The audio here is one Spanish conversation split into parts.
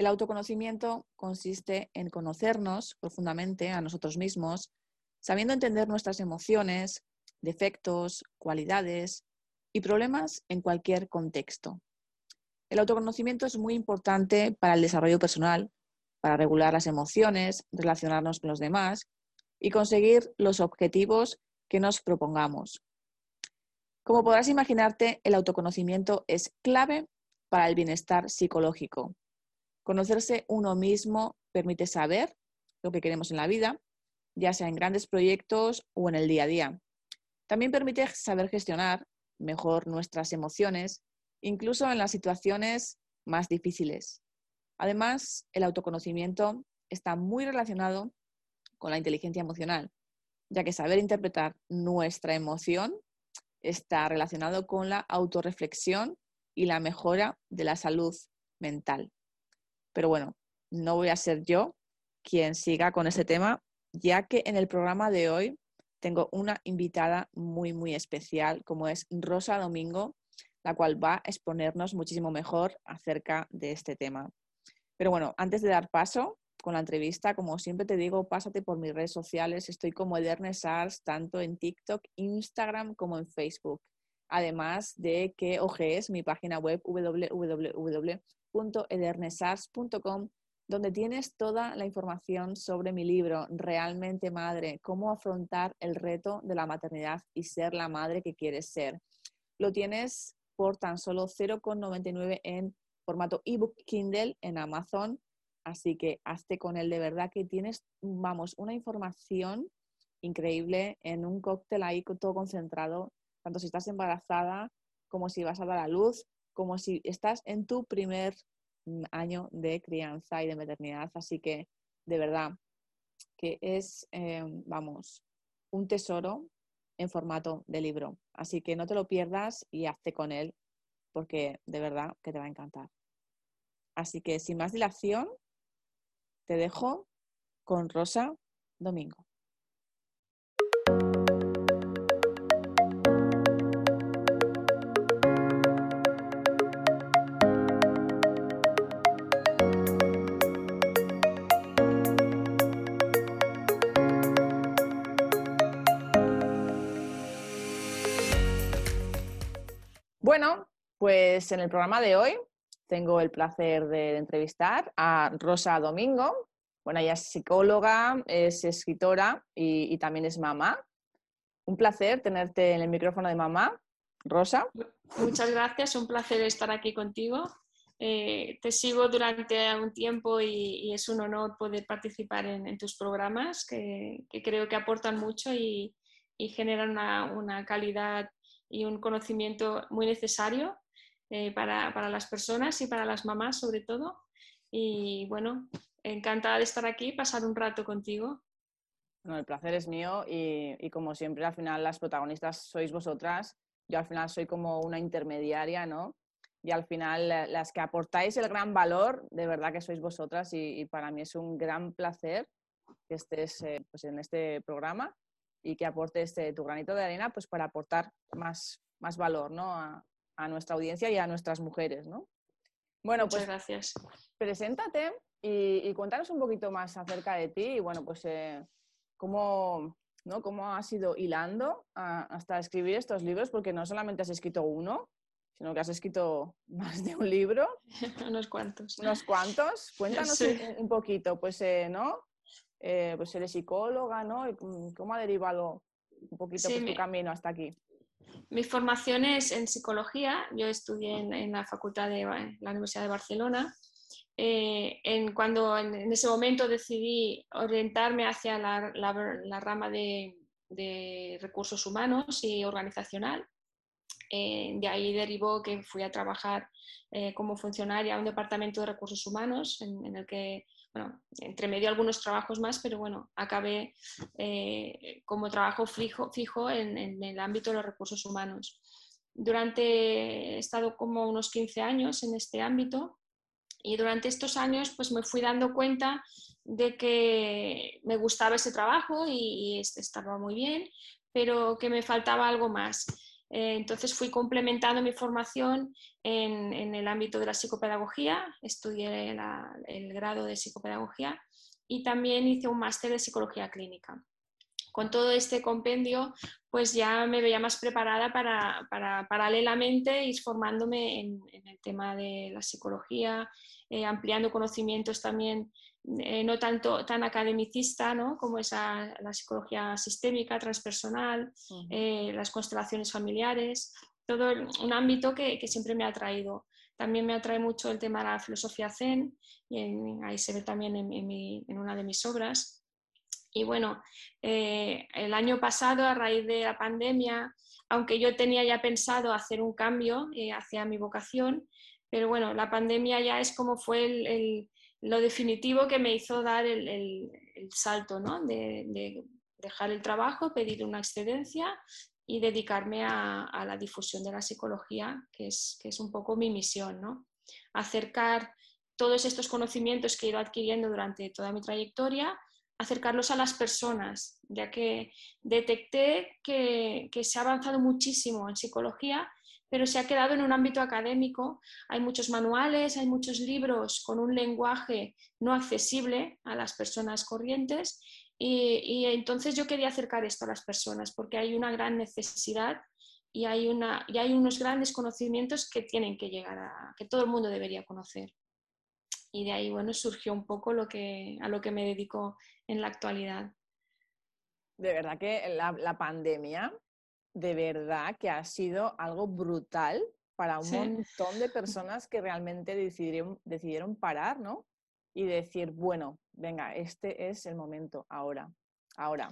El autoconocimiento consiste en conocernos profundamente a nosotros mismos, sabiendo entender nuestras emociones, defectos, cualidades y problemas en cualquier contexto. El autoconocimiento es muy importante para el desarrollo personal, para regular las emociones, relacionarnos con los demás y conseguir los objetivos que nos propongamos. Como podrás imaginarte, el autoconocimiento es clave para el bienestar psicológico. Conocerse uno mismo permite saber lo que queremos en la vida, ya sea en grandes proyectos o en el día a día. También permite saber gestionar mejor nuestras emociones, incluso en las situaciones más difíciles. Además, el autoconocimiento está muy relacionado con la inteligencia emocional, ya que saber interpretar nuestra emoción está relacionado con la autorreflexión y la mejora de la salud mental. Pero bueno, no voy a ser yo quien siga con ese tema, ya que en el programa de hoy tengo una invitada muy, muy especial, como es Rosa Domingo, la cual va a exponernos muchísimo mejor acerca de este tema. Pero bueno, antes de dar paso con la entrevista, como siempre te digo, pásate por mis redes sociales. Estoy como Edernes Arts, tanto en TikTok, Instagram como en Facebook. Además de que ojees mi página web www www.edernesars.com, donde tienes toda la información sobre mi libro, Realmente Madre, cómo afrontar el reto de la maternidad y ser la madre que quieres ser. Lo tienes por tan solo 0,99 en formato ebook Kindle en Amazon, así que hazte con él de verdad que tienes, vamos, una información increíble en un cóctel ahí todo concentrado, tanto si estás embarazada como si vas a dar a luz, como si estás en tu primer mm, año de crianza y de maternidad. Así que, de verdad, que es, eh, vamos, un tesoro en formato de libro. Así que no te lo pierdas y hazte con él, porque de verdad que te va a encantar. Así que sin más dilación, te dejo con Rosa Domingo. Bueno, pues en el programa de hoy tengo el placer de entrevistar a Rosa Domingo. Bueno, ella es psicóloga, es escritora y, también es mamá. Un placer tenerte en el micrófono de mamá. Rosa. Muchas gracias, un placer estar aquí contigo. Eh, te sigo durante un tiempo y, es un honor poder participar en, tus programas que, creo que aportan mucho y, generan una calidad y un conocimiento muy necesario eh, para, las personas y para las mamás sobre todo. Y bueno, encantada de estar aquí y pasar un rato contigo. el placer es mío y, como siempre al final las protagonistas sois vosotras. Yo al final soy como una intermediaria, ¿no? Y al final las que aportáis el gran valor, de verdad que sois vosotras y, para mí es un gran placer que estés eh, pues en este programa y que aportes este, tu granito de arena pues para aportar más, más valor ¿no? a, a, nuestra audiencia y a nuestras mujeres. ¿no? Bueno, Muchas pues gracias. preséntate y, y, cuéntanos un poquito más acerca de ti y bueno, pues eh, cómo, ¿no? cómo has ido hilando hasta escribir estos libros, porque no solamente has escrito uno, sino que has escrito más de un libro. Unos cuantos. Unos cuantos. Cuéntanos un, poquito, pues, eh, ¿no? Eh, pues eres psicóloga, ¿no? ¿Cómo ha derivado un poquito pues, tu camino hasta aquí? Mi formación es en psicología. Yo estudié en, la Facultad de la Universidad de Barcelona. Eh, en, cuando en, ese momento decidí orientarme hacia la, rama de, recursos humanos y organizacional, eh, de ahí derivó que fui a trabajar como funcionaria a un departamento de recursos humanos en el que bueno, entre medio algunos trabajos más, pero bueno, acabé eh, como trabajo fijo, fijo en, el ámbito de los recursos humanos. Durante, he estado como unos 15 años en este ámbito y durante estos años pues me fui dando cuenta de que me gustaba ese trabajo y, y estaba muy bien, pero que me faltaba algo más. Eh, entonces fui complementando mi formación en, el ámbito de la psicopedagogía, estudié el grado de psicopedagogía y también hice un máster de psicología clínica. Con todo este compendio, pues ya me veía más preparada para, paralelamente ir formándome en, el tema de la psicología, eh, ampliando conocimientos también eh, no tanto tan academicista ¿no? como esa la psicología sistémica, transpersonal, eh, las constelaciones familiares, todo un ámbito que, siempre me ha atraído. También me atrae mucho el tema de la filosofía zen, y ahí se ve también en, en, una de mis obras. Y bueno, eh, el año pasado, a raíz de la pandemia, aunque yo tenía ya pensado hacer un cambio hacia mi vocación, pero bueno, la pandemia ya es como fue el lo definitivo que me hizo dar el, salto, ¿no? De, dejar el trabajo, pedir una excedencia y dedicarme a, la difusión de la psicología, que es, un poco mi misión, ¿no? Acercar todos estos conocimientos que he ido adquiriendo durante toda mi trayectoria, acercarlos a las personas, ya que detecté que, que se ha avanzado muchísimo en psicología pero se ha quedado en un ámbito académico. Hay muchos manuales, hay muchos libros con un lenguaje no accesible a las personas corrientes y, entonces yo quería acercar esto a las personas porque hay una gran necesidad y hay, una, y hay unos grandes conocimientos que tienen que llegar a, que todo el mundo debería conocer. Y de ahí, bueno, surgió un poco lo que, a lo que me dedico en la actualidad. De verdad que la, la pandemia de verdad que ha sido algo brutal para un montón de personas que realmente decidieron, decidieron parar, ¿no? Y decir, bueno, venga, este es el momento, ahora, ahora.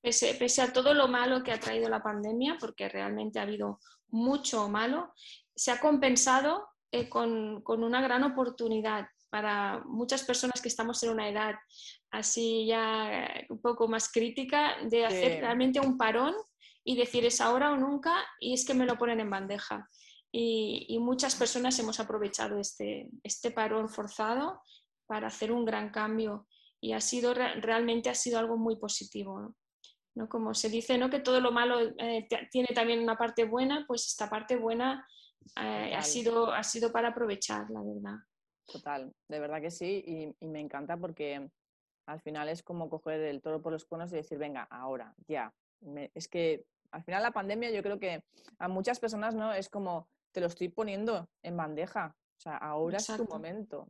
Pese, pese, a todo lo malo que ha traído la pandemia, porque realmente ha habido mucho malo, se ha compensado eh, con, una gran oportunidad para muchas personas que estamos en una edad así ya un poco más crítica de hacer realmente un parón y decir es ahora o nunca y es que me lo ponen en bandeja. Y, muchas personas hemos aprovechado este, este parón forzado para hacer un gran cambio y ha sido realmente ha sido algo muy positivo. ¿no? Como se dice, ¿no? que todo lo malo eh, tiene también una parte buena, pues esta parte buena eh, ha, sido, ha sido para aprovechar, la verdad. Total, de verdad que sí, y, y, me encanta porque al final es como coger el toro por los cuernos y decir, venga, ahora, ya. Es que al final la pandemia yo creo que a muchas personas no es como te lo estoy poniendo en bandeja, o sea, ahora es tu momento.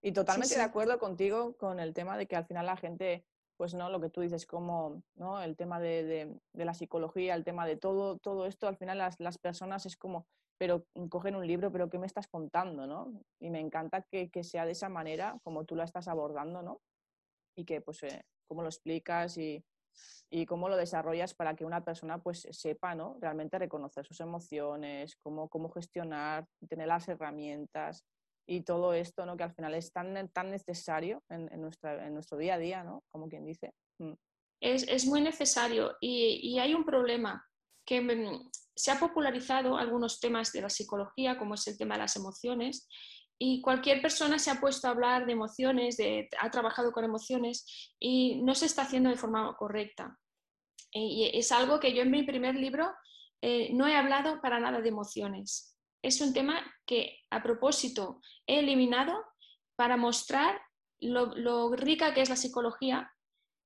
Y totalmente de acuerdo contigo con el tema de que al final la gente, pues no, lo que tú dices, como ¿no? el tema de, la psicología, el tema de todo, todo esto, al final las, las, personas es como, pero cogen un libro, pero ¿qué me estás contando? ¿no? Y me encanta que, que sea de esa manera, como tú la estás abordando, ¿no? Y que, pues, eh, cómo lo explicas y, y cómo lo desarrollas para que una persona pues sepa ¿no? realmente reconocer sus emociones, cómo, cómo gestionar, tener las herramientas y todo esto ¿no? que al final es tan, tan necesario en, nuestra, en nuestro día a día, ¿no? como quien dice. Mm. Es, es, muy necesario y, y, hay un problema que mm, se ha popularizado algunos temas de la psicología, como es el tema de las emociones, y cualquier persona se ha puesto a hablar de emociones, ha trabajado con emociones y no se está haciendo de forma correcta. Y es algo que yo en mi primer libro eh, no he hablado para nada de emociones. Es un tema que a propósito he eliminado para mostrar lo, rica que es la psicología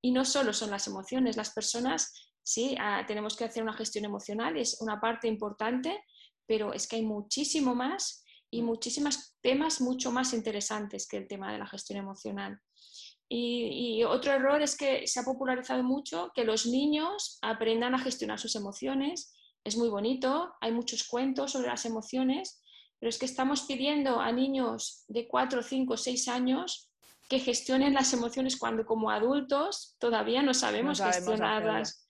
y no solo son las emociones. Las personas, sí, ah, tenemos que hacer una gestión emocional, es una parte importante, pero es que hay muchísimo más y muchísimos temas mucho más interesantes que el tema de la gestión emocional. Y, otro error es que se ha popularizado mucho que los niños aprendan a gestionar sus emociones. Es muy bonito, hay muchos cuentos sobre las emociones, pero es que estamos pidiendo a niños de 4, 5, 6 años que gestionen las emociones cuando como adultos todavía no sabemos, gestionarlas.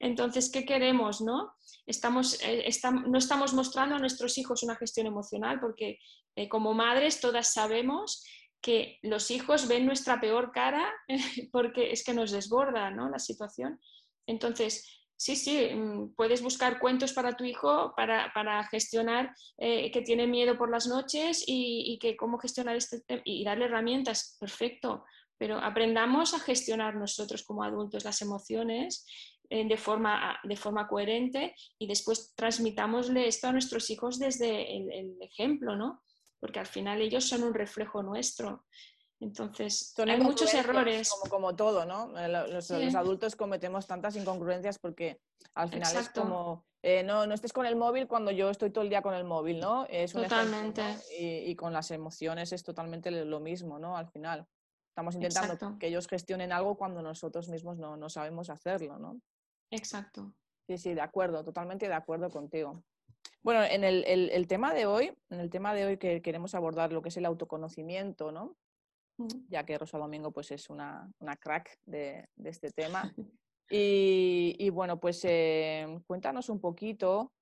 Entonces, ¿qué queremos? No? Estamos, eh, no estamos mostrando a nuestros hijos una gestión emocional porque eh, como madres todas sabemos que los hijos ven nuestra peor cara porque es que nos desborda ¿no? la situación. Entonces, sí, sí, mm, puedes buscar cuentos para tu hijo para, gestionar eh, que tiene miedo por las noches y, y que cómo gestionar este y darle herramientas, perfecto, pero aprendamos a gestionar nosotros como adultos las emociones de forma, de forma coherente y después transmitámosle esto a nuestros hijos desde el, ejemplo, ¿no? Porque al final ellos son un reflejo nuestro. Entonces, hay muchos errores. Como, como todo, ¿no? Eh, los, los, adultos cometemos tantas incongruencias porque al final es como, eh, no, no estés con el móvil cuando yo estoy todo el día con el móvil, ¿no? Es totalmente. y, y, con las emociones es totalmente lo mismo, ¿no? Al final. Estamos intentando que ellos gestionen algo cuando nosotros mismos no, no sabemos hacerlo, ¿no? Exacto. Sí, sí, de acuerdo, totalmente de acuerdo contigo. Bueno, en el, el, tema de hoy, en el tema de hoy que queremos abordar lo que es el autoconocimiento, ¿no? Mm. Ya que Rosa Domingo pues es una, una crack de, de, este tema. Y, y bueno, pues eh, cuéntanos un poquito,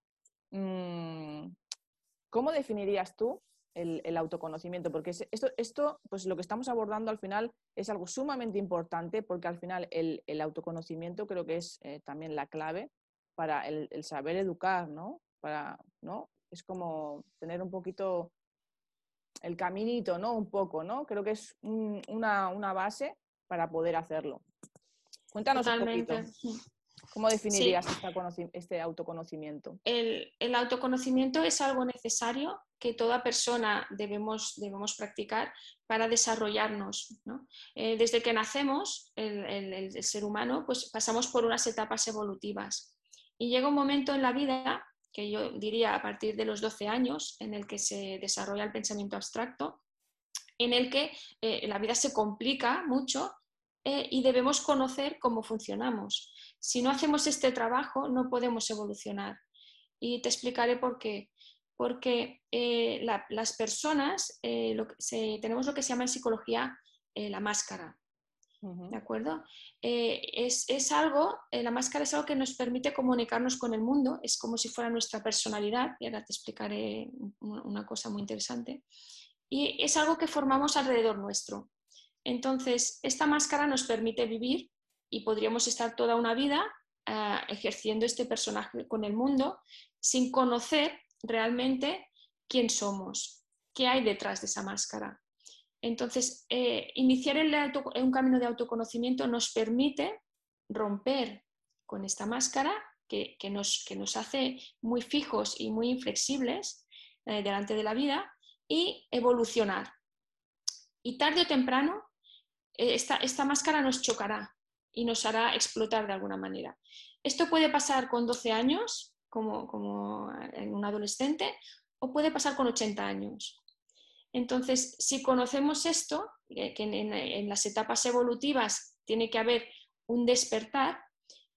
mmm, ¿cómo definirías tú el, autoconocimiento, porque esto, esto, pues lo que estamos abordando al final es algo sumamente importante, porque al final el, autoconocimiento creo que es eh, también la clave para el, saber educar, ¿no? Para, ¿no? Es como tener un poquito el caminito, ¿no? Un poco, ¿no? Creo que es una, una, base para poder hacerlo. Cuéntanos un poquito. ¿Cómo definirías este autoconocimiento? El, el, autoconocimiento es algo necesario que toda persona debemos, debemos practicar para desarrollarnos. Eh, desde que nacemos, el, ser humano, pues pasamos por unas etapas evolutivas. Y llega un momento en la vida, que yo diría a partir de los 12 años, en el que se desarrolla el pensamiento abstracto, en el que eh, la vida se complica mucho eh, y debemos conocer cómo funcionamos. Si no hacemos este trabajo, no podemos evolucionar. Y te explicaré por qué porque eh, las personas eh, tenemos lo que se llama en psicología eh, la máscara. ¿De acuerdo? Es, algo, la máscara es algo que nos permite comunicarnos con el mundo, es como si fuera nuestra personalidad, y ahora te explicaré una cosa muy interesante, y es algo que formamos alrededor nuestro. Entonces, esta máscara nos permite vivir y podríamos estar toda una vida ejerciendo este personaje con el mundo sin conocer realmente quién somos, qué hay detrás de esa máscara. Entonces, eh, iniciar un camino de autoconocimiento nos permite romper con esta máscara que, nos, que nos, hace muy fijos y muy inflexibles eh, delante de la vida y evolucionar. Y tarde o temprano, eh, esta, esta máscara nos chocará y nos hará explotar de alguna manera. Esto puede pasar con 12 años, como, en un adolescente o puede pasar con 80 años. Entonces, si conocemos esto, que en, las etapas evolutivas tiene que haber un despertar,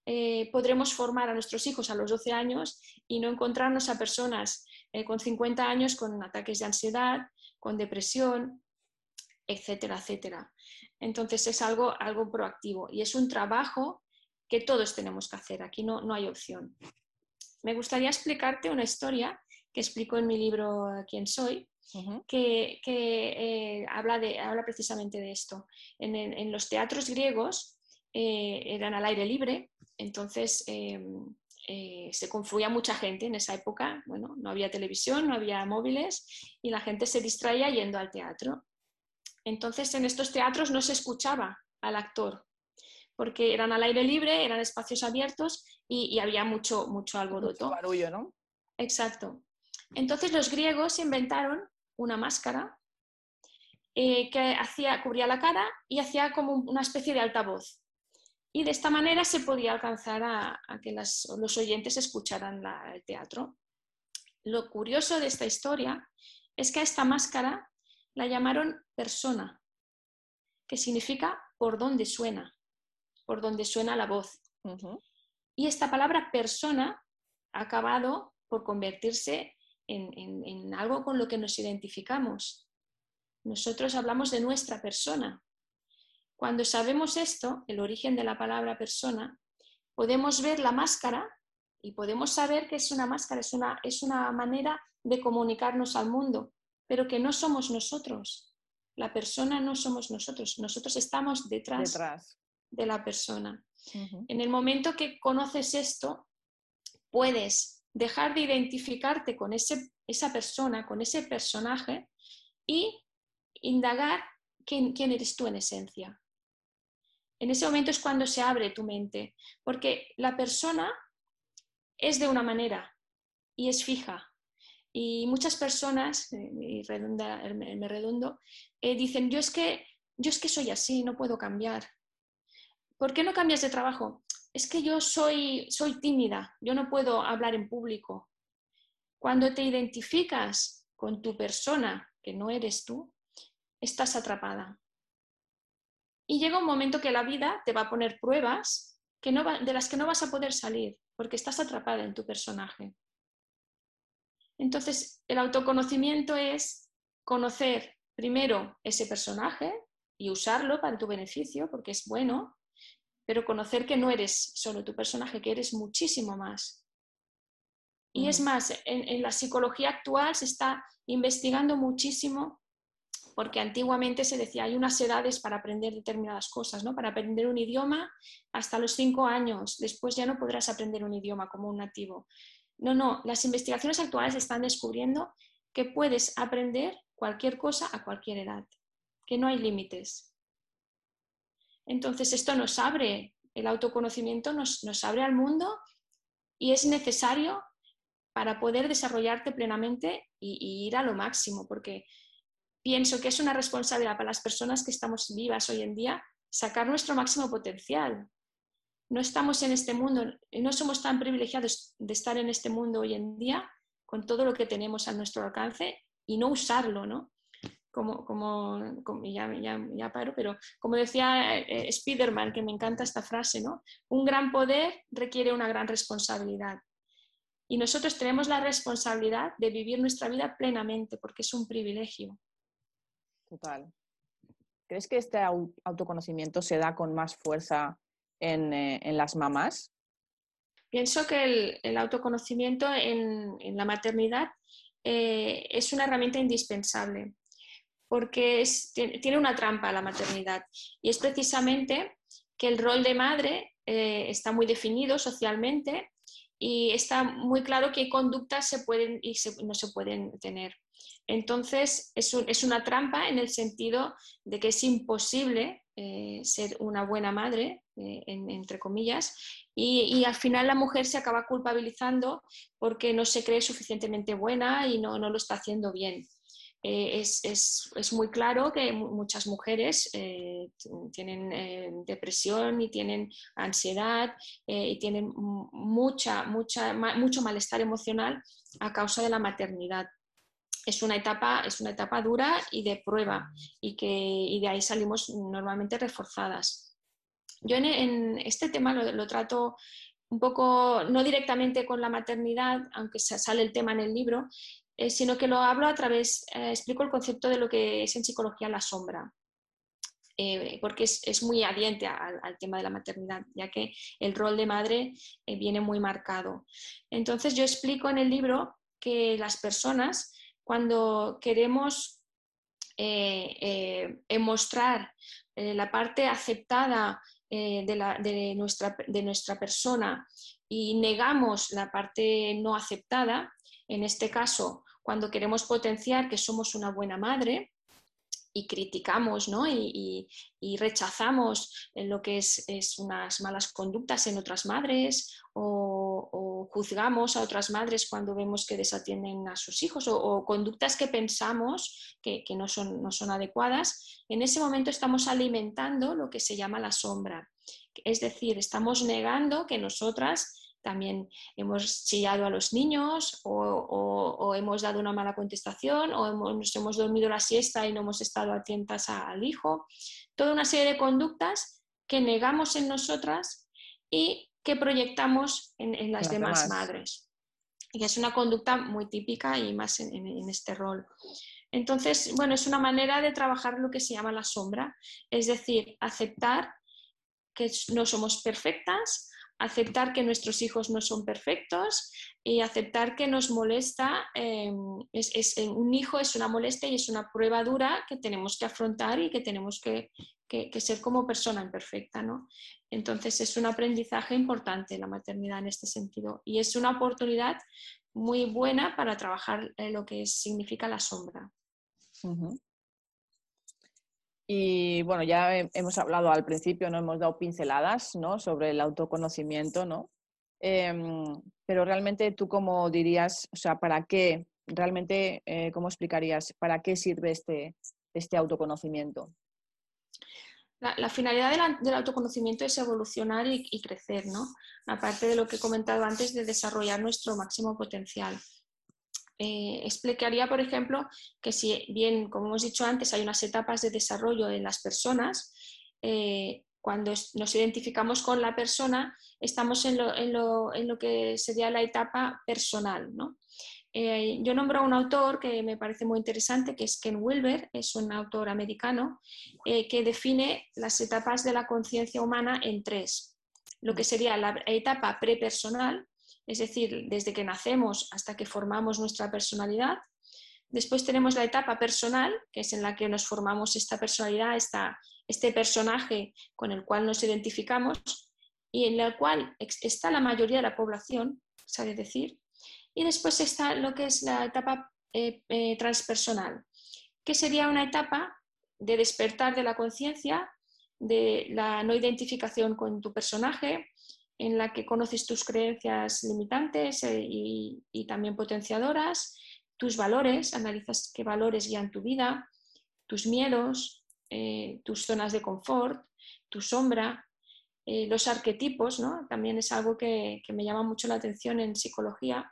eh, podremos formar a nuestros hijos a los 12 años y no encontrarnos a personas eh, con 50 años con ataques de ansiedad, con depresión, etcétera, etcétera. Entonces es algo, algo proactivo y es un trabajo que todos tenemos que hacer. Aquí no, no hay opción me gustaría explicarte una historia que explico en mi libro Quién soy, que, eh, habla, de, habla precisamente de esto. En, los teatros griegos eh, eran al aire libre, entonces em, eh, se confluía mucha gente en esa época. Bueno, no había televisión, no había móviles y la gente se distraía yendo al teatro. Entonces en estos teatros no se escuchaba al actor, porque eran al aire libre, eran espacios abiertos y, había mucho, mucho alboroto. Mucho barullo, ¿no? Exacto. Entonces los griegos inventaron una máscara eh, que hacía, cubría la cara y hacía como una especie de altavoz. Y de esta manera se podía alcanzar a, que los oyentes escucharan el teatro. Lo curioso de esta historia es que a esta máscara la llamaron persona, que significa por dónde suena, por donde suena la voz. Y esta palabra persona ha acabado por convertirse en, algo con lo que nos identificamos. Nosotros hablamos de nuestra persona. Cuando sabemos esto, el origen de la palabra persona, podemos ver la máscara y podemos saber que es una máscara, es una, es una manera de comunicarnos al mundo, pero que no somos nosotros. La persona no somos nosotros, nosotros estamos detrás, detrás. de la persona. En el momento que conoces esto, puedes dejar de identificarte con ese, esa persona, con ese personaje y indagar quién, quién eres tú en esencia. En ese momento es cuando se abre tu mente, porque la persona es de una manera y es fija. Y muchas personas, eh, y me redondo, eh, dicen, yo es, que, yo es que soy así, no puedo cambiar. ¿Por qué no cambias de trabajo? Es que yo soy, soy tímida, yo no puedo hablar en público. Cuando te identificas con tu persona, que no eres tú, estás atrapada. Y llega un momento que la vida te va a poner pruebas que no de las que no vas a poder salir, porque estás atrapada en tu personaje. Entonces, el autoconocimiento es conocer primero ese personaje y usarlo para tu beneficio, porque es bueno, pero conocer que no eres solo tu personaje, que eres muchísimo más. Y es más, en, en, la psicología actual se está investigando muchísimo, porque antiguamente se decía hay unas edades para aprender determinadas cosas, ¿no? Para aprender un idioma hasta los cinco años, después ya no podrás aprender un idioma como un nativo. No, no, las investigaciones actuales están descubriendo que puedes aprender cualquier cosa a cualquier edad, que no hay límites. Entonces esto nos abre, el autoconocimiento nos, abre al mundo y es necesario para poder desarrollarte plenamente y, ir a lo máximo, porque pienso que es una responsabilidad para las personas que estamos vivas hoy en día sacar nuestro máximo potencial, no estamos en este mundo, no somos tan privilegiados de estar en este mundo hoy en día con todo lo que tenemos a nuestro alcance y no usarlo, ¿no? Como, como, ya, ya, paro, pero como decía eh, Spiderman, que me encanta esta frase, ¿no? Un gran poder requiere una gran responsabilidad. Y nosotros tenemos la responsabilidad de vivir nuestra vida plenamente, porque es un privilegio. Total. ¿Crees que este autoconocimiento se da con más fuerza eh, en, las mamás? Pienso que el, autoconocimiento en, la maternidad eh, es una herramienta indispensable porque tiene una trampa la maternidad y es precisamente que el rol de madre eh, está muy definido socialmente y está muy claro qué conductas se pueden y no se pueden tener. Entonces, es, una trampa en el sentido de que es imposible ser una buena madre eh, entre comillas, y, al final la mujer se acaba culpabilizando porque no se cree suficientemente buena y no, no lo está haciendo bien. Eh, es, es, es, muy claro que muchas mujeres eh, tienen depresión y tienen ansiedad y tienen mucha, mucha, mucho malestar emocional a causa de la maternidad. Es una, etapa, es una etapa dura y de prueba y, que, y de ahí salimos normalmente reforzadas. Yo en, este tema lo, trato un poco, no directamente con la maternidad, aunque sale el tema en el libro, eh, sino que lo hablo a través, eh, explico el concepto de lo que es en psicología la sombra. Eh, porque es, muy adiente al, tema de la maternidad, ya que el rol de madre viene muy marcado. Entonces yo explico en el libro que las personas, cuando queremos mostrar la parte aceptada eh, de, nuestra, de nuestra persona y negamos la parte no aceptada, en este caso, cuando queremos potenciar que somos una buena madre, y criticamos ¿no? y, rechazamos lo que es, unas malas conductas en otras madres o, juzgamos a otras madres cuando vemos que desatienden a sus hijos o, conductas que pensamos que, no, son, no son adecuadas, en ese momento estamos alimentando lo que se llama la sombra. Es decir, estamos negando que nosotras también hemos chillado a los niños o, hemos dado una mala contestación o hemos, hemos dormido la siesta y no hemos estado atentas al hijo. Toda una serie de conductas que negamos en nosotras y que proyectamos en, las, demás, madres. Y es una conducta muy típica y más en, este rol. Entonces, bueno, es una manera de trabajar lo que se llama la sombra, es decir, aceptar que no somos perfectas, aceptar que nuestros hijos no son perfectos y aceptar que nos molesta, em, es, eh, un hijo es una molestia y es una prueba dura que tenemos que afrontar y que tenemos que, ser como persona imperfecta. ¿no? Entonces es un aprendizaje importante la maternidad en este sentido y es una oportunidad muy buena para trabajar lo que significa la sombra. Y bueno, ya hemos hablado al principio, no hemos dado pinceladas ¿no? sobre el autoconocimiento, ¿no? Em, pero realmente tú cómo dirías, o sea, ¿para qué? Realmente, eh, ¿cómo explicarías para qué sirve este, este autoconocimiento? La, finalidad del autoconocimiento es evolucionar y, crecer, ¿no? Aparte de lo que he comentado antes de desarrollar nuestro máximo potencial. Eh, explicaría, por ejemplo, que si bien, como hemos dicho antes, hay unas etapas de desarrollo en las personas, eh, cuando nos identificamos con la persona, estamos en lo, que sería la etapa personal. Eh, yo nombro a un autor que me parece muy interesante, que es Ken Wilber, es un autor americano, que define las etapas de la conciencia humana en tres. Lo que sería la etapa prepersonal, es decir, desde que nacemos hasta que formamos nuestra personalidad. Después tenemos la etapa personal, que es en la que nos formamos esta personalidad, este personaje con el cual nos identificamos y en la cual está la mayoría de la población, sabe decir. Y después está lo que es la etapa eh, eh, transpersonal, que sería una etapa de despertar de la conciencia, de la no identificación con tu personaje, en la que conoces tus creencias limitantes eh, y, también potenciadoras, tus valores, analizas qué valores guían tu vida, tus miedos, tus zonas de confort, tu sombra, los arquetipos, ¿no? también es algo que, me llama mucho la atención en psicología,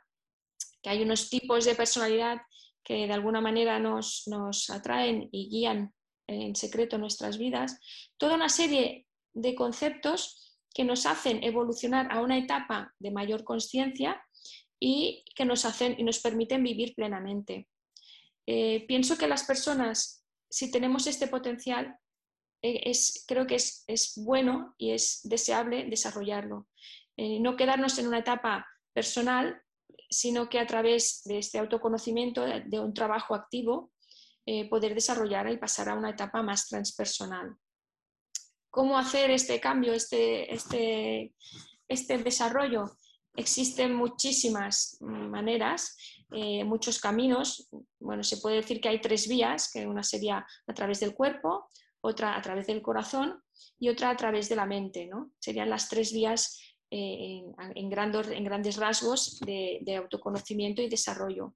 que hay unos tipos de personalidad que de alguna manera nos, nos atraen y guían en secreto nuestras vidas, toda una serie de conceptos que nos hacen evolucionar a una etapa de mayor conciencia y que nos, hacen, y nos permiten vivir plenamente. Eh, pienso que las personas, si tenemos este potencial, eh, es, creo que es, bueno y es deseable desarrollarlo. Eh, no quedarnos en una etapa personal, sino que a través de este autoconocimiento, de un trabajo activo, poder desarrollar y pasar a una etapa más transpersonal cómo hacer este cambio, este, este, este desarrollo. Existen muchísimas maneras, eh, muchos caminos. Bueno, se puede decir que hay tres vías, que una sería a través del cuerpo, otra a través del corazón y otra a través de la mente. ¿no? Serían las tres vías en, grandes, rasgos de, autoconocimiento y desarrollo.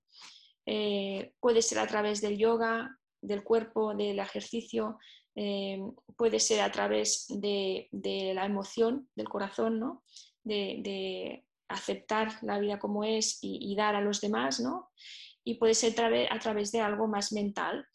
Eh, puede ser a través del yoga, del cuerpo, del ejercicio, eh, puede ser a través de, la emoción del corazón, ¿no? de, aceptar la vida como es y, dar a los demás, ¿no? y puede ser a través de algo más mental.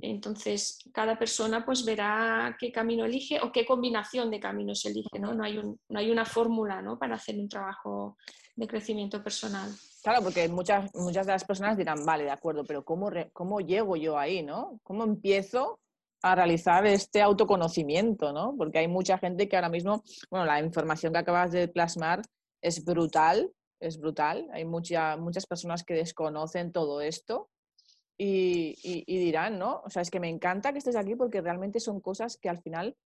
Entonces, cada persona pues verá qué camino elige o qué combinación de caminos elige. No, no, hay, no hay, una fórmula ¿no? para hacer un trabajo de crecimiento personal. Claro, porque muchas, muchas de las personas dirán, vale, de acuerdo, pero ¿cómo, ¿cómo llego yo ahí? ¿no? ¿Cómo empiezo a realizar este autoconocimiento, ¿no? Porque hay mucha gente que ahora mismo, bueno, la información que acabas de plasmar es brutal, es brutal. Hay mucha, muchas personas que desconocen todo esto y, dirán, ¿no? O sea, es que me encanta que estés aquí porque realmente son cosas que al final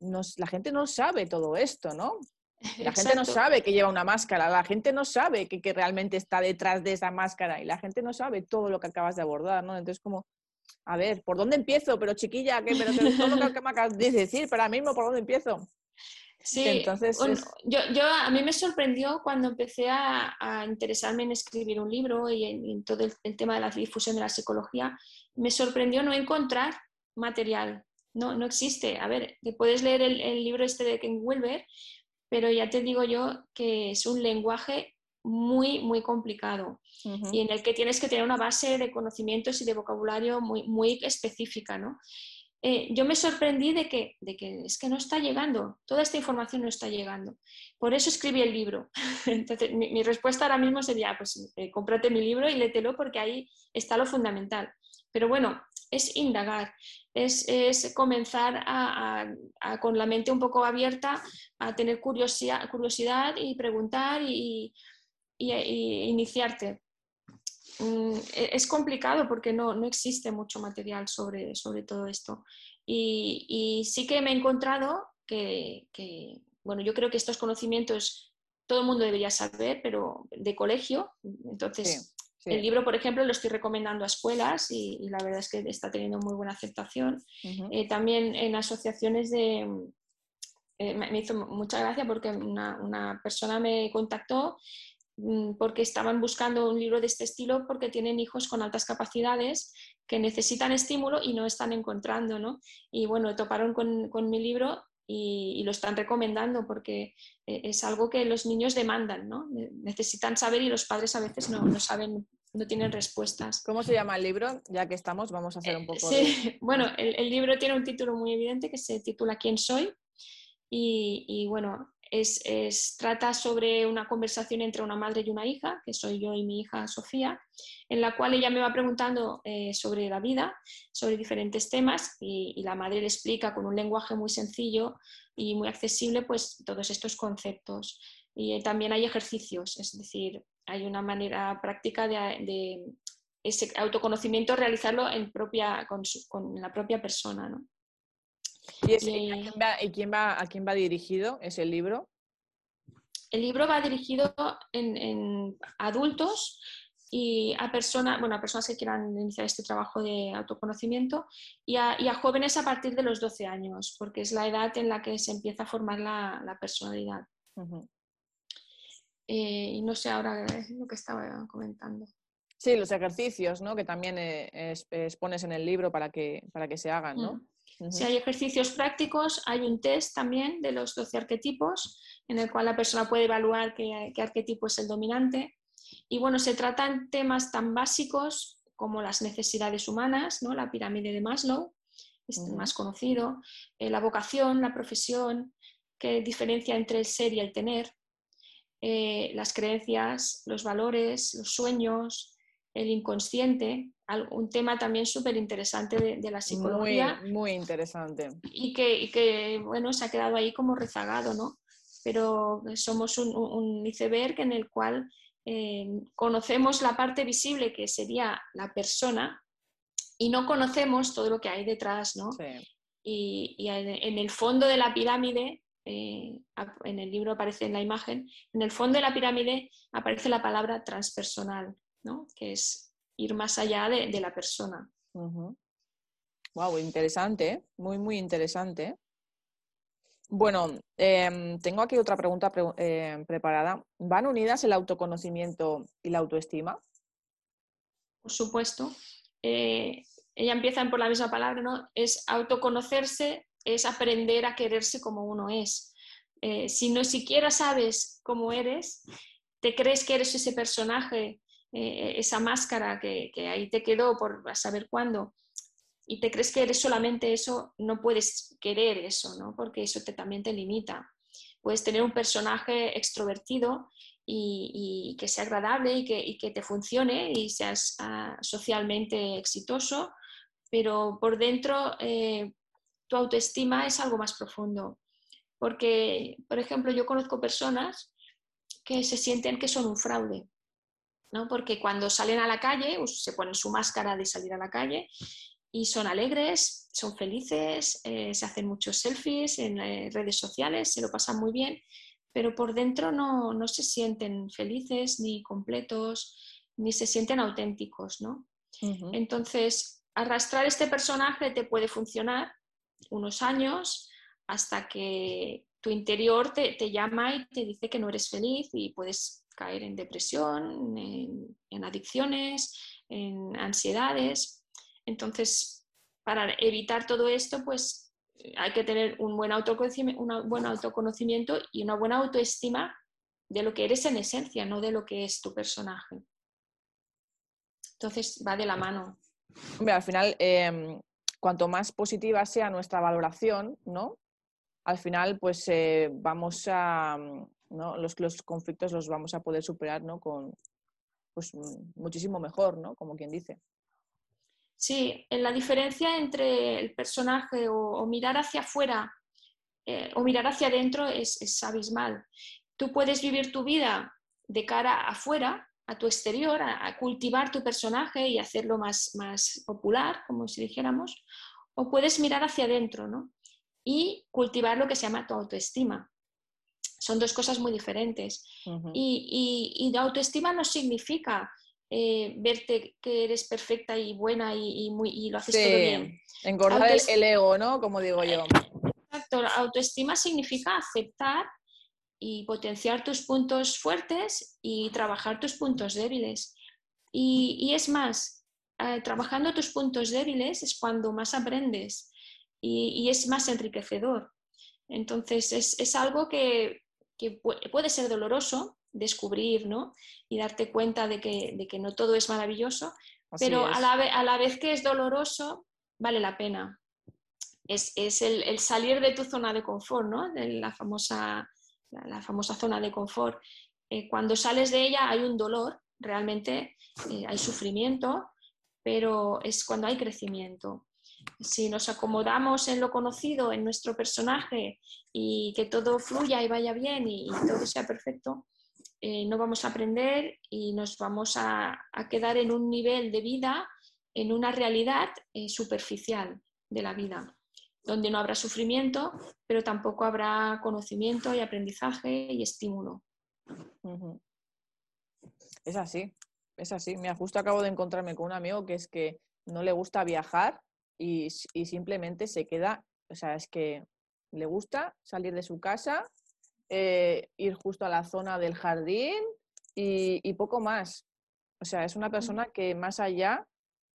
la gente no sabe todo esto, ¿no? La gente no sabe que lleva una máscara, la gente no sabe que, que, realmente está detrás de esa máscara y la gente no sabe todo lo que acabas de abordar, ¿no? Entonces, como a ver, ¿por dónde empiezo? Pero chiquilla, ¿qué? Pero todo lo que me acabas de decir, para mismo, ¿por dónde empiezo? Sí, Entonces, yo, yo, a mí me sorprendió cuando empecé a, interesarme en escribir un libro y en, todo el, tema de la difusión de la psicología, me sorprendió no encontrar material. No, no existe. A ver, te puedes leer el, el libro este de Ken Wilber, pero ya te digo yo que es un lenguaje muy, muy complicado y en el que tienes que tener una base de conocimientos y de vocabulario muy, muy específica. ¿no? Eh, yo me sorprendí de que, de que es que no está llegando, toda esta información no está llegando. Por eso escribí el libro. Entonces, mi, respuesta ahora mismo sería, pues eh, cómprate mi libro y lételo porque ahí está lo fundamental. Pero bueno, es indagar, es, es comenzar a, con la mente un poco abierta a tener curiosidad, curiosidad y preguntar y, y, iniciarte. Mm, e, es complicado porque no, no, existe mucho material sobre, sobre todo esto. Y, sí que me he encontrado que, bueno, yo creo que estos conocimientos todo el mundo debería saber, pero de colegio, entonces El libro, por ejemplo, lo estoy recomendando a escuelas y, la verdad es que está teniendo muy buena aceptación. Eh, también en asociaciones de... Eh, me hizo mucha gracia porque una, una persona me contactó porque estaban buscando un libro de este estilo porque tienen hijos con altas capacidades que necesitan estímulo y no están encontrando, ¿no? Y bueno, toparon con, con mi libro y, lo están recomendando porque eh, es algo que los niños demandan, ¿no? Necesitan saber y los padres a veces no, no saben, no tienen respuestas. ¿Cómo se llama el libro? Ya que estamos, vamos a hacer un poco. Sí, bueno, el, el, libro tiene un título muy evidente que se titula ¿Quién soy? Y, y bueno, es, trata sobre una conversación entre una madre y una hija, que soy yo y mi hija Sofía, en la cual ella me va preguntando eh, sobre la vida, sobre diferentes temas y, la madre le explica con un lenguaje muy sencillo y muy accesible pues todos estos conceptos. Y también hay ejercicios, es decir, hay una manera práctica de, ese autoconocimiento realizarlo en propia, con, la propia persona. ¿no? ¿Y, ¿y, quién va, a quién va dirigido ese libro? El libro va dirigido en, adultos y a personas, bueno, a personas que quieran iniciar este trabajo de autoconocimiento y a, jóvenes a partir de los 12 años, porque es la edad en la que se empieza a formar la, personalidad. Eh, y no sé ahora lo que estaba comentando. Sí, los ejercicios, ¿no? Que también eh, expones en el libro para que, para que se hagan, ¿no? Si hay ejercicios prácticos, hay un test también de los 12 arquetipos en el cual la persona puede evaluar qué, arquetipo es el dominante. Y bueno, se tratan temas tan básicos como las necesidades humanas, ¿no? la pirámide de Maslow, es más conocido, eh, la vocación, la profesión, qué diferencia entre el ser y el tener, eh, las creencias, los valores, los sueños, el inconsciente, un tema también súper interesante de, la psicología. Muy, muy interesante. Y que, que, bueno, se ha quedado ahí como rezagado, ¿no? Pero somos un, iceberg en el cual eh, conocemos la parte visible que sería la persona y no conocemos todo lo que hay detrás, ¿no? Y, en el fondo de la pirámide, eh, en el libro aparece en la imagen, en el fondo de la pirámide aparece la palabra transpersonal, ¿no? Que es ir más allá de, la persona. Wow, interesante, ¿eh? muy, muy interesante. Bueno, em, tengo aquí otra pregunta em, preparada. ¿Van unidas el autoconocimiento y la autoestima? Por supuesto. Eh, ella empieza por la misma palabra, ¿no? Es autoconocerse, es aprender a quererse como uno es. Eh, si no siquiera sabes cómo eres, te crees que eres ese personaje eh, esa máscara que, ahí te quedó por saber cuándo y te crees que eres solamente eso, no puedes querer eso, ¿no? porque eso te, también te limita. Puedes tener un personaje extrovertido y, que sea agradable y que, te funcione y seas ah, socialmente exitoso, pero por dentro eh, tu autoestima es algo más profundo. Porque, por ejemplo, yo conozco personas que se sienten que son un fraude porque cuando salen a la calle, se ponen su máscara de salir a la calle y son alegres, son felices, eh, se hacen muchos selfies en eh, redes sociales, se lo pasan muy bien, pero por dentro no, se sienten felices ni completos, ni se sienten auténticos. ¿no? Entonces, arrastrar este personaje te puede funcionar unos años hasta que tu interior te, te llama y te dice que no eres feliz y puedes caer en depresión, en, adicciones, en ansiedades. Entonces, para evitar todo esto, pues hay que tener un buen autoconocimiento, un buen autoconocimiento y una buena autoestima de lo que eres en esencia, no de lo que es tu personaje. Entonces va de la mano. al final, em, cuanto más positiva sea nuestra valoración, ¿no? Al final, pues eh, vamos a, los, conflictos los vamos a poder superar ¿no? con pues, muchísimo mejor, ¿no? como quien dice. Sí, la diferencia entre el personaje o, mirar hacia afuera eh, o mirar hacia adentro es, es, abismal. Tú puedes vivir tu vida de cara afuera, a tu exterior, a, cultivar tu personaje y hacerlo más, más popular, como si dijéramos, o puedes mirar hacia adentro ¿no? y cultivar lo que se llama tu autoestima son dos cosas muy diferentes. y, y, autoestima no significa eh, verte que eres perfecta y buena y, muy, lo haces todo bien. Engordar el, ego, ¿no? Como digo yo. Exacto, la autoestima significa aceptar y potenciar tus puntos fuertes y trabajar tus puntos débiles. Y, es más, eh, trabajando tus puntos débiles es cuando más aprendes y, es más enriquecedor. Entonces, es, algo que, puede ser doloroso descubrir ¿no? y darte cuenta de que, no todo es maravilloso, pero A, la vez que es doloroso, vale la pena. Es, el, salir de tu zona de confort, ¿no? de la famosa, la, famosa zona de confort. Eh, cuando sales de ella hay un dolor, realmente eh, hay sufrimiento, pero es cuando hay crecimiento si nos acomodamos en lo conocido, en nuestro personaje y que todo fluya y vaya bien y, todo sea perfecto, eh, no vamos a aprender y nos vamos a, quedar en un nivel de vida, en una realidad eh, superficial de la vida, donde no habrá sufrimiento, pero tampoco habrá conocimiento y aprendizaje y estímulo. Es así, es así. Mira, justo acabo de encontrarme con un amigo que es que no le gusta viajar y, simplemente se queda, o sea, es que le gusta salir de su casa, eh, ir justo a la zona del jardín y, poco más. O sea, es una persona que más allá,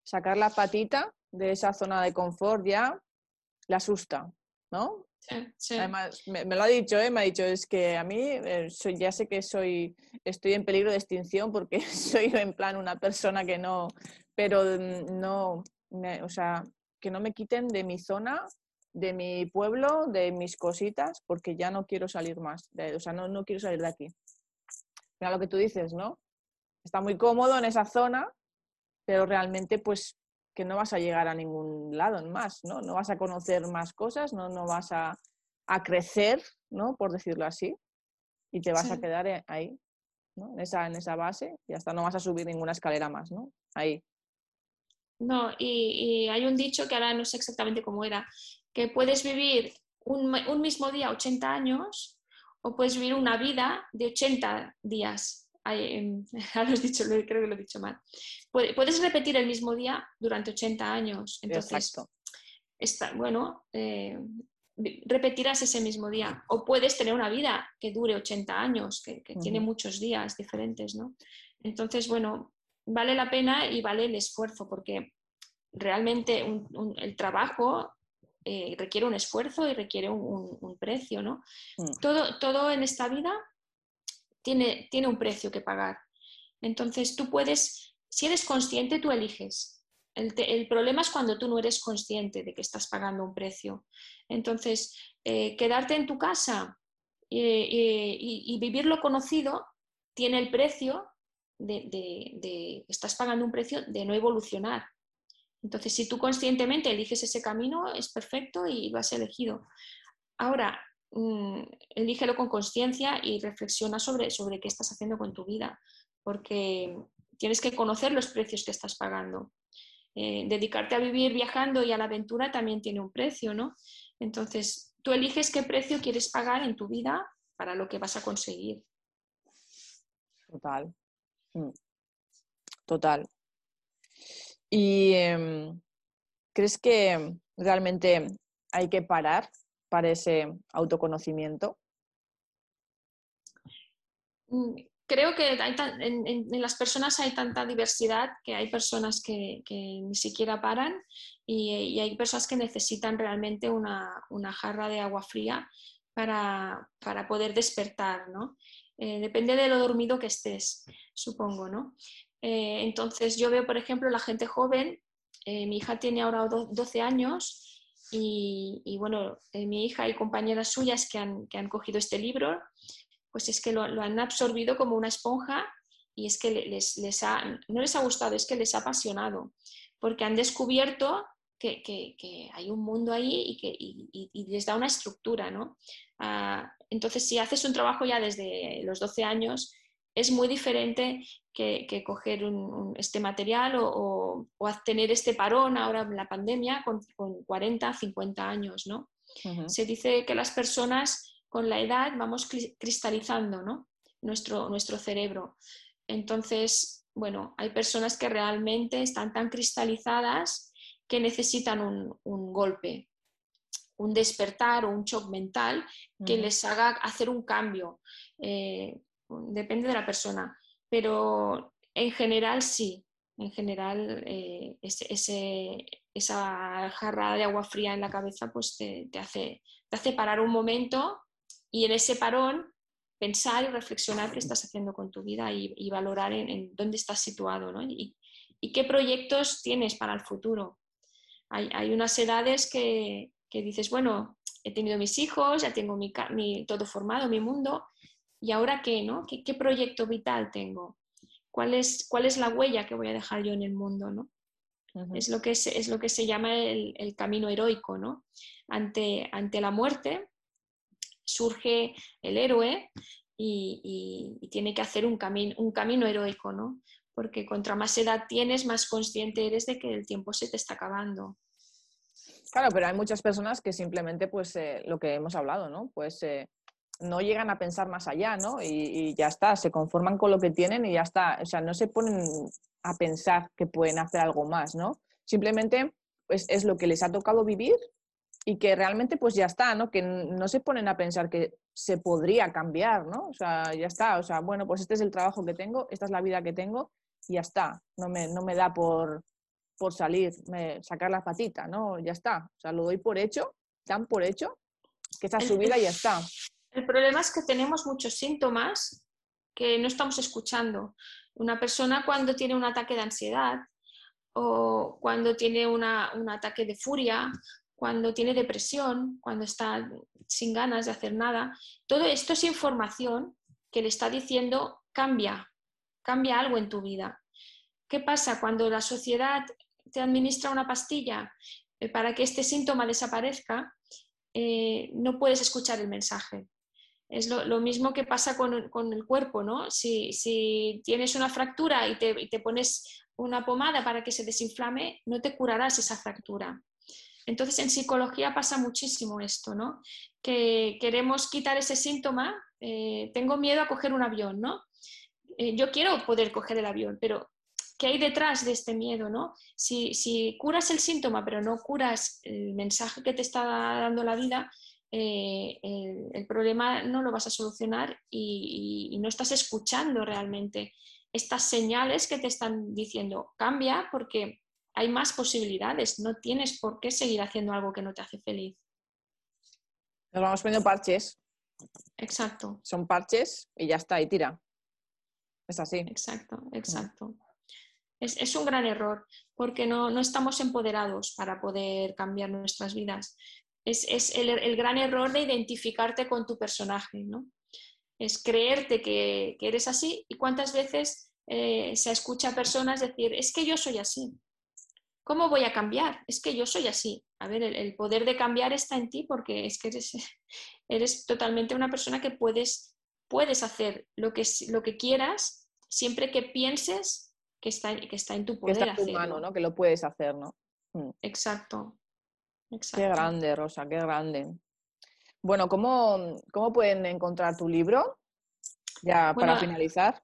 sacar la patita de esa zona de confort ya le asusta, ¿no? Sí, Además, me, lo ha dicho, ¿eh? me ha dicho, es que a mí eh, soy, ya sé que soy, estoy en peligro de extinción porque soy en plan una persona que no, pero mm, no, o sea, que no me quiten de mi zona, de mi pueblo, de mis cositas, porque ya no quiero salir más. o sea, no, no quiero salir de aquí. Mira lo que tú dices, ¿no? Está muy cómodo en esa zona, pero realmente pues que no vas a llegar a ningún lado más, ¿no? No vas a conocer más cosas, no, no vas a, crecer, ¿no? Por decirlo así, y te vas a quedar eh, ahí, ¿no? En esa, en esa base y hasta no vas a subir ninguna escalera más, ¿no? Ahí. No, y, hay un dicho que ahora no sé exactamente cómo era, que puedes vivir un, mismo día 80 años o puedes vivir una vida de 80 días. Em, dicho, creo que lo he dicho mal. Puedes repetir el mismo día durante 80 años. Entonces, está, bueno, eh, repetirás ese mismo día. O puedes tener una vida que dure 80 años, que, tiene muchos días diferentes, ¿no? Entonces, bueno, vale la pena y vale el esfuerzo, porque realmente el trabajo eh, requiere un esfuerzo y requiere un, precio, ¿no? Mm. Todo, todo en esta vida tiene, tiene un precio que pagar. Entonces tú puedes, si eres consciente, tú eliges. El, problema es cuando tú no eres consciente de que estás pagando un precio. Entonces, eh, quedarte en tu casa eh, y vivir lo conocido tiene el precio de, estás pagando un precio de no evolucionar. Entonces, si tú conscientemente eliges ese camino, es perfecto y lo has elegido. Ahora, mm, elígelo con conciencia y reflexiona sobre, sobre qué estás haciendo con tu vida, porque tienes que conocer los precios que estás pagando. Eh, dedicarte a vivir viajando y a la aventura también tiene un precio, ¿no? Entonces, tú eliges qué precio quieres pagar en tu vida para lo que vas a conseguir. Total. Total. ¿Y em, crees que realmente hay que parar para ese autoconocimiento? Mm, creo que en, las personas hay tanta diversidad que hay personas que, ni siquiera paran y, hay personas que necesitan realmente una, jarra de agua fría para, para poder despertar, ¿no? Eh, depende de lo dormido que estés, supongo, ¿no? Eh, entonces yo veo, por ejemplo, la gente joven, eh, mi hija tiene ahora 12 años y, bueno, mi hija y compañeras suyas que han, cogido este libro, pues es que lo, han absorbido como una esponja y es que no les ha gustado, es que les ha apasionado, porque han descubierto que, que, hay un mundo ahí y que y, les da una estructura, ¿no? Ah, entonces, si haces un trabajo ya desde los 12 años, es muy diferente que, coger este material o, tener este parón ahora en la pandemia con, 40, 50 años, ¿no? Se dice que las personas con la edad vamos cristalizando, ¿no? Nuestro, nuestro cerebro. Entonces, bueno, hay personas que realmente están tan cristalizadas que necesitan un, golpe, un despertar o un shock mental que les haga hacer un cambio. Eh, depende de la persona, pero en general sí, en general eh, esa jarrada de agua fría en la cabeza pues te, hace, te hace parar un momento y en ese parón pensar y reflexionar qué estás haciendo con tu vida y, valorar en, dónde estás situado y, qué proyectos tienes para el futuro. Hay, unas edades que, dices, bueno, he tenido mis hijos, ya tengo mi, todo formado, mi mundo, ¿y ahora qué? No? ¿Qué, proyecto vital tengo? ¿Cuál es, ¿Cuál es la huella que voy a dejar yo en el mundo? ¿no? es, lo que se, es lo que se llama el, camino heroico. ¿no? Ante, ante la muerte surge el héroe y, tiene que hacer un, camino un camino heroico, ¿no? Porque contra más edad tienes, más consciente eres de que el tiempo se te está acabando. Claro, pero hay muchas personas que simplemente, pues, eh, lo que hemos hablado, ¿no? Pues eh, no llegan a pensar más allá, ¿no? Y, ya está, se conforman con lo que tienen y ya está. O sea, no se ponen a pensar que pueden hacer algo más, ¿no? Simplemente, pues, es lo que les ha tocado vivir y que realmente, pues, ya está, ¿no? Que no se ponen a pensar que se podría cambiar, ¿no? O sea, ya está. O sea, bueno, pues este es el trabajo que tengo, esta es la vida que tengo y ya está. No me, no me da por, por salir, me, sacar la patita, ¿no? Ya está. O sea, lo doy por hecho, tan por hecho, que esa su vida y ya está. El problema es que tenemos muchos síntomas que no estamos escuchando. Una persona cuando tiene un ataque de ansiedad o cuando tiene un ataque de furia, cuando tiene depresión, cuando está sin ganas de hacer nada, todo esto es información que le está diciendo cambia, cambia algo en tu vida. ¿Qué pasa cuando la sociedad te administra una pastilla eh, para que este síntoma desaparezca? Eh, no puedes escuchar el mensaje. Es lo, mismo que pasa con, el cuerpo, ¿no? Si, tienes una fractura y te, te, pones una pomada para que se desinflame, no te curarás esa fractura. Entonces, en psicología pasa muchísimo esto, ¿no? Que queremos quitar ese síntoma, eh, tengo miedo a coger un avión, ¿no? Eh, yo quiero poder coger el avión, pero ¿qué hay detrás de este miedo? ¿no? Si, curas el síntoma, pero no curas el mensaje que te está dando la vida, eh, el, problema no lo vas a solucionar y, no estás escuchando realmente estas señales que te están diciendo, cambia porque hay más posibilidades, no tienes por qué seguir haciendo algo que no te hace feliz. Nos vamos poniendo parches. Exacto. Son parches y ya está, y tira. Es así. Exacto, exacto. Es, un gran error porque no, estamos empoderados para poder cambiar nuestras vidas. Es, el, gran error de identificarte con tu personaje, ¿no? Es creerte que, eres así y cuántas veces eh, se escucha a personas decir, es que yo soy así. ¿Cómo voy a cambiar? Es que yo soy así. A ver, el, poder de cambiar está en ti porque es que eres, eres totalmente una persona que puedes, puedes hacer lo que, lo que quieras siempre que pienses que está, que está en tu poder. Que está en tu mano, ¿no? Que lo puedes hacer, ¿no? Mm. Exacto. Qué grande, Rosa, qué grande. Bueno, ¿cómo, cómo pueden encontrar tu libro? Ya para finalizar.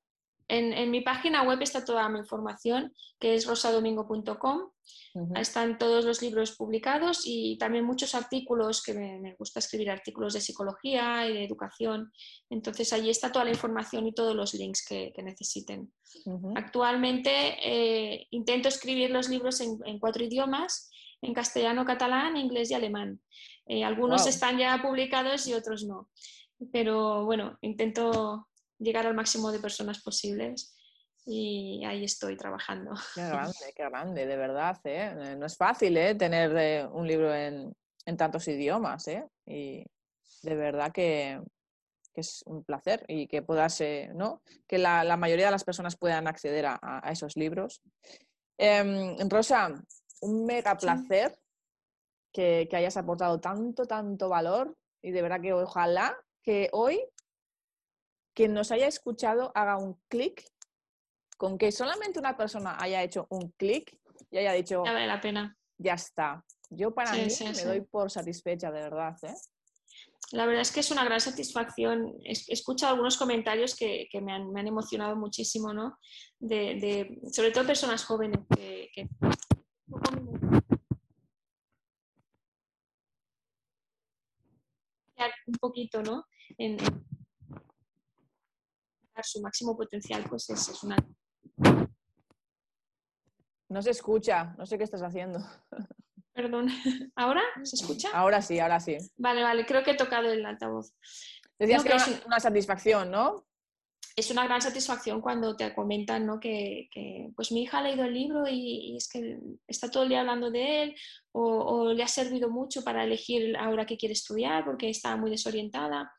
En, mi página web está toda mi información, que es rosadomingo.com. Están todos los libros publicados y también muchos artículos, que me, gusta escribir artículos de psicología y de educación. Entonces allí está toda la información y todos los links que, necesiten. Actualmente eh, intento escribir los libros en, cuatro idiomas, en castellano, catalán, inglés y alemán. Eh, algunos están ya publicados y otros no. Pero bueno, intento llegar al máximo de personas posibles y ahí estoy trabajando. Qué grande, qué grande, de verdad. ¿eh? No es fácil ¿eh? tener eh, un libro en, tantos idiomas ¿eh? y de verdad que, es un placer y que puedas, ¿no? que la, mayoría de las personas puedan acceder a, esos libros. Em, Rosa, un mega placer que, que hayas aportado tanto, tanto valor y de verdad que ojalá que hoy quien nos haya escuchado haga un clic, con que solamente una persona haya hecho un clic y haya dicho, ya vale la pena. Ya está. Yo para mí me doy por satisfecha, de verdad. ¿eh? la verdad es que es una gran satisfacción. He escuchado algunos comentarios que, me, han, emocionado muchísimo, ¿no? De, sobre todo personas jóvenes que, un poquito, ¿no? En, su máximo potencial, pues es, es una. No se escucha, no sé qué estás haciendo. Perdón, ¿ahora se escucha? Ahora sí, ahora sí. Vale, vale, creo que he tocado el altavoz. Decías que, es una satisfacción, ¿no? Es una gran satisfacción cuando te comentan ¿no? que, pues mi hija ha leído el libro y, es que está todo el día hablando de él o, le ha servido mucho para elegir ahora que quiere estudiar porque está muy desorientada.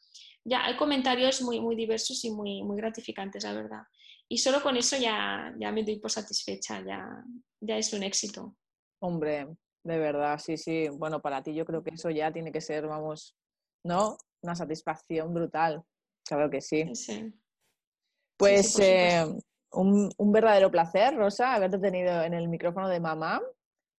Ya hay comentarios muy, muy diversos y muy, muy gratificantes, la verdad. Y solo con eso ya, ya me doy por satisfecha, ya, ya es un éxito. Hombre, de verdad, sí, sí. Bueno, para ti yo creo que eso ya tiene que ser, vamos, ¿no? Una satisfacción brutal. Claro que sí. Pues eh, un, verdadero placer, Rosa, haberte tenido en el micrófono de mamá.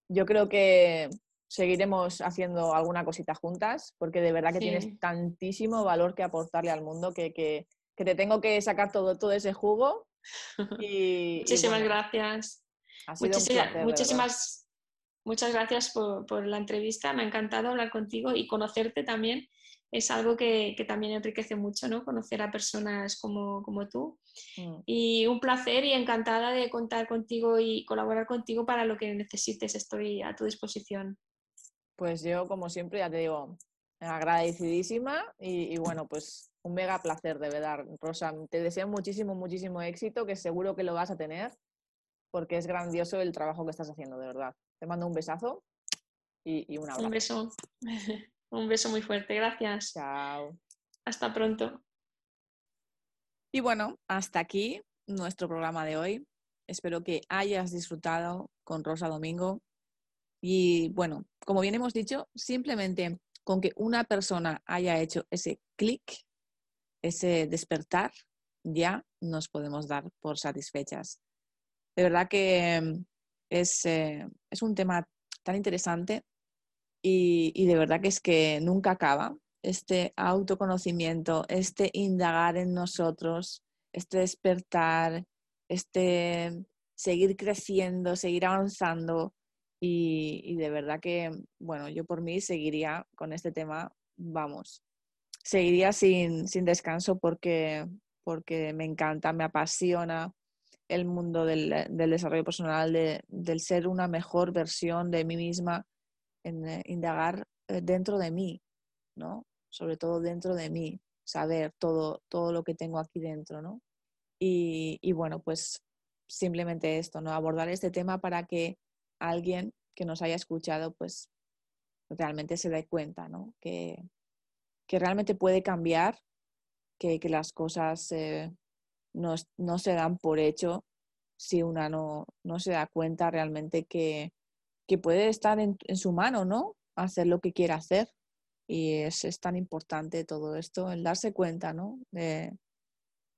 Yo creo que seguiremos haciendo alguna cosita juntas, porque de verdad que tienes tantísimo valor que aportarle al mundo que, te tengo que sacar todo, todo ese jugo. Y, muchísimas gracias. muchísimas Muchas gracias por, la entrevista, me ha encantado hablar contigo y conocerte también. Es algo que, también enriquece mucho, ¿no? Conocer a personas como, tú. Mm. Y un placer y encantada de contar contigo y colaborar contigo para lo que necesites. Estoy a tu disposición. Pues yo, como siempre, ya te digo, agradecidísima y, y bueno, pues un mega placer, de verdad. Rosa, te deseo muchísimo, muchísimo éxito, que seguro que lo vas a tener, porque es grandioso el trabajo que estás haciendo, de verdad. Te mando un besazo y, un abrazo. Un beso. un beso muy fuerte. Gracias. Chao. Hasta pronto. Y bueno, hasta aquí nuestro programa de hoy. Espero que hayas disfrutado con Rosa Domingo. Y bueno, como bien hemos dicho, simplemente con que una persona haya hecho ese clic, ese despertar, ya nos podemos dar por satisfechas. De verdad que es, eh, es un tema tan interesante y, de verdad que es que nunca acaba. Este autoconocimiento, este indagar en nosotros, este despertar, este seguir creciendo, seguir avanzando y, de verdad que, bueno, yo por mí seguiría con este tema, vamos, seguiría sin, sin descanso porque, porque me encanta, me apasiona, el mundo del, desarrollo personal, del ser una mejor versión de mí misma, en eh, indagar eh, dentro de mí, ¿no? Sobre todo dentro de mí, saber todo, todo lo que tengo aquí dentro, ¿no? Y, y bueno, pues simplemente esto, ¿no? Abordar este tema para que alguien que nos haya escuchado, pues realmente se dé cuenta, ¿no? Que, que realmente puede cambiar, que, que las cosas eh, no, se dan por hecho si una no, se da cuenta realmente que, puede estar en, su mano, ¿no? Hacer lo que quiera hacer. Y es, tan importante todo esto, el darse cuenta, ¿no? De,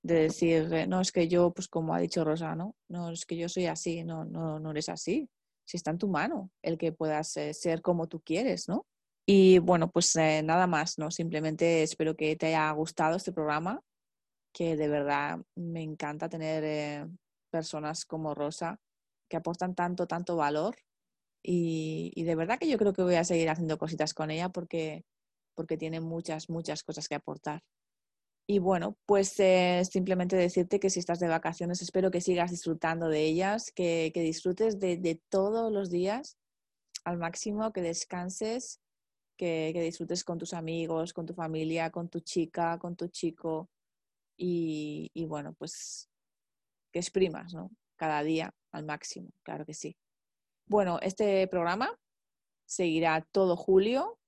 decir, eh, no, es que yo, pues como ha dicho Rosa, ¿no? No, es que yo soy así, no, no, no eres así. Si está en tu mano el que puedas eh, ser como tú quieres, ¿no? Y bueno, pues eh, nada más, ¿no? Simplemente espero que te haya gustado este programa que de verdad me encanta tener eh, personas como Rosa que aportan tanto, tanto valor y, de verdad que yo creo que voy a seguir haciendo cositas con ella porque, porque tiene muchas, muchas cosas que aportar. Y bueno, pues eh, simplemente decirte que si estás de vacaciones espero que sigas disfrutando de ellas, que, disfrutes de, todos los días al máximo, que descanses, que, que disfrutes con tus amigos, con tu familia, con tu chica, con tu chico, y, bueno, pues que exprimas, ¿no? Cada día al máximo, claro que sí. Bueno, este programa seguirá todo julio,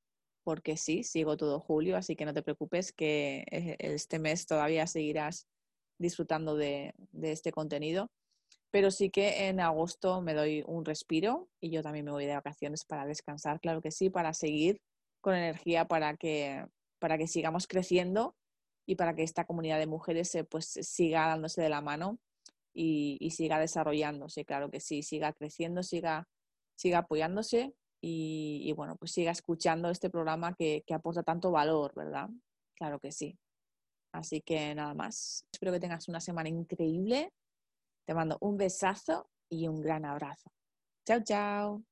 porque sí, sigo todo julio, así que no te preocupes que e, este mes todavía seguirás disfrutando de, este contenido. Pero sí que en agosto me doy un respiro y yo también me voy de vacaciones para descansar, claro que sí, para seguir con energía para que, para que sigamos creciendo y para que esta comunidad de mujeres pues, siga dándose de la mano y, siga desarrollándose, claro que sí, siga creciendo, siga, siga apoyándose y, bueno, pues siga escuchando este programa que, que aporta tanto valor, ¿verdad? Claro que sí. Así que nada más. Espero que tengas una semana increíble. Te mando un besazo y un gran abrazo. Chao, chao.